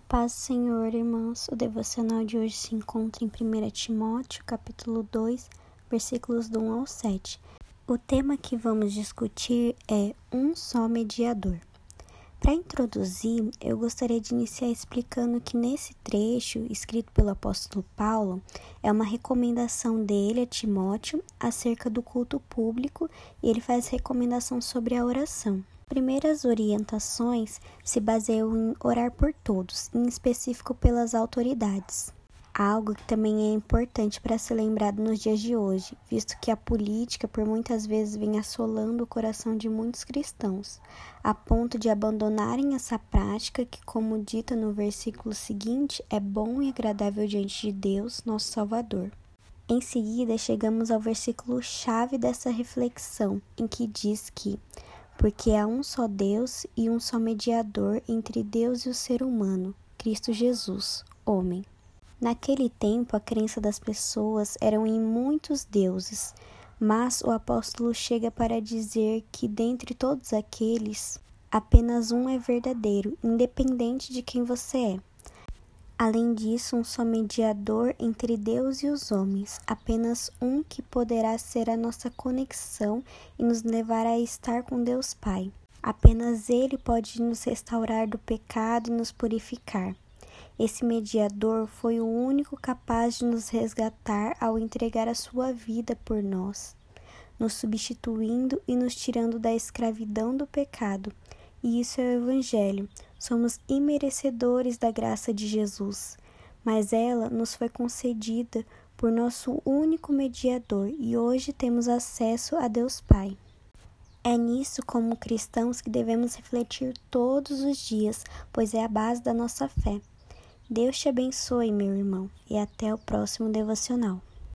Paz do Senhor, irmãos. O devocional de hoje se encontra em 1 Timóteo, capítulo 2, versículos do 1 ao 7. O tema que vamos discutir é um só mediador. Para introduzir, eu gostaria de iniciar explicando que nesse trecho, escrito pelo apóstolo Paulo, é uma recomendação dele a Timóteo acerca do culto público e ele faz recomendação sobre a oração primeiras orientações se baseiam em orar por todos, em específico pelas autoridades. Algo que também é importante para ser lembrado nos dias de hoje, visto que a política por muitas vezes vem assolando o coração de muitos cristãos, a ponto de abandonarem essa prática que, como dita no versículo seguinte, é bom e agradável diante de Deus, nosso Salvador. Em seguida, chegamos ao versículo chave dessa reflexão, em que diz que porque há um só Deus e um só mediador entre Deus e o ser humano, Cristo Jesus, homem. Naquele tempo, a crença das pessoas era em muitos deuses, mas o apóstolo chega para dizer que dentre todos aqueles, apenas um é verdadeiro, independente de quem você é. Além disso, um só mediador entre Deus e os homens, apenas um que poderá ser a nossa conexão e nos levar a estar com Deus Pai. Apenas Ele pode nos restaurar do pecado e nos purificar. Esse mediador foi o único capaz de nos resgatar ao entregar a sua vida por nós, nos substituindo e nos tirando da escravidão do pecado. E isso é o Evangelho, Somos imerecedores da graça de Jesus, mas ela nos foi concedida por nosso único mediador e hoje temos acesso a Deus Pai. É nisso, como cristãos, que devemos refletir todos os dias, pois é a base da nossa fé. Deus te abençoe, meu irmão, e até o próximo devocional.